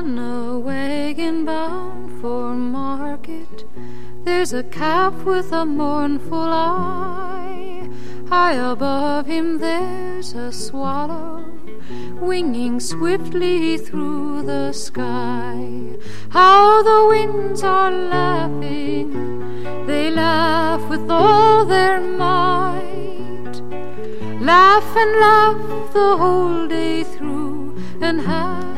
and bound for market. There's a calf with a mournful eye. High above him there's a swallow winging swiftly through the sky. How the winds are laughing, they laugh with all their might. Laugh and laugh the whole day through, and the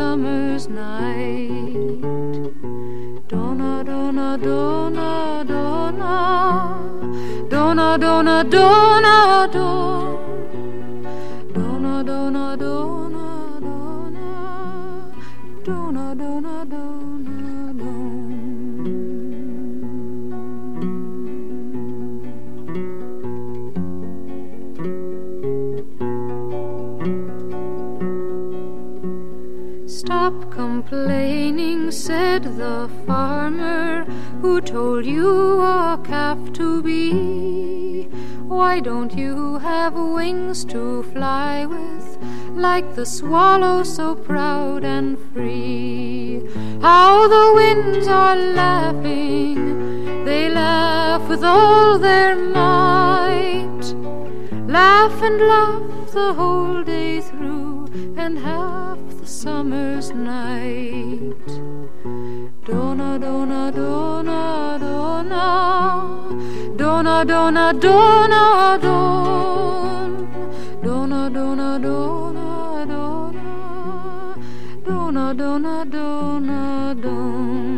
summer's night. Donna, donna, donna, donna, donna, donna, donna, donna. Donna, donna, donna, complaining, said the farmer who told you a calf to be. Why don't you have wings to fly with, like the swallow so proud and free? How the winds are laughing, they laugh with all their might. Laugh and laugh the whole day through, and half the summer's night. Donna, donna, donna, donna, donna, donna, donna, don, donna, donna, donna, donna, donna, donna, donna, don.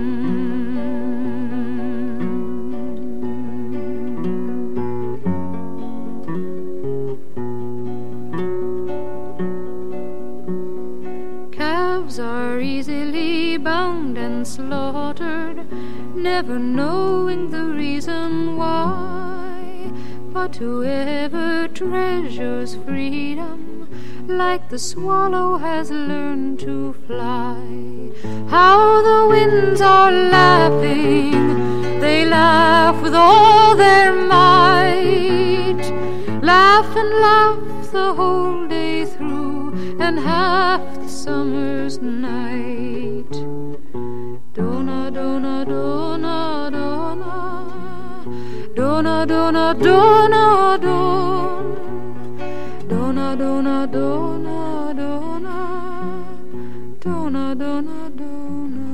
And slaughtered, never knowing the reason why. But whoever treasures freedom, like the swallow has learned to fly. How the winds are laughing, they laugh with all their might. Laugh and laugh the whole day through, and half the summer's night. Dona, Dona, Dona, Dona, Dona, Dona, Dona, Dona, Dona, Dona, Dona, Dona, Dona, Dona.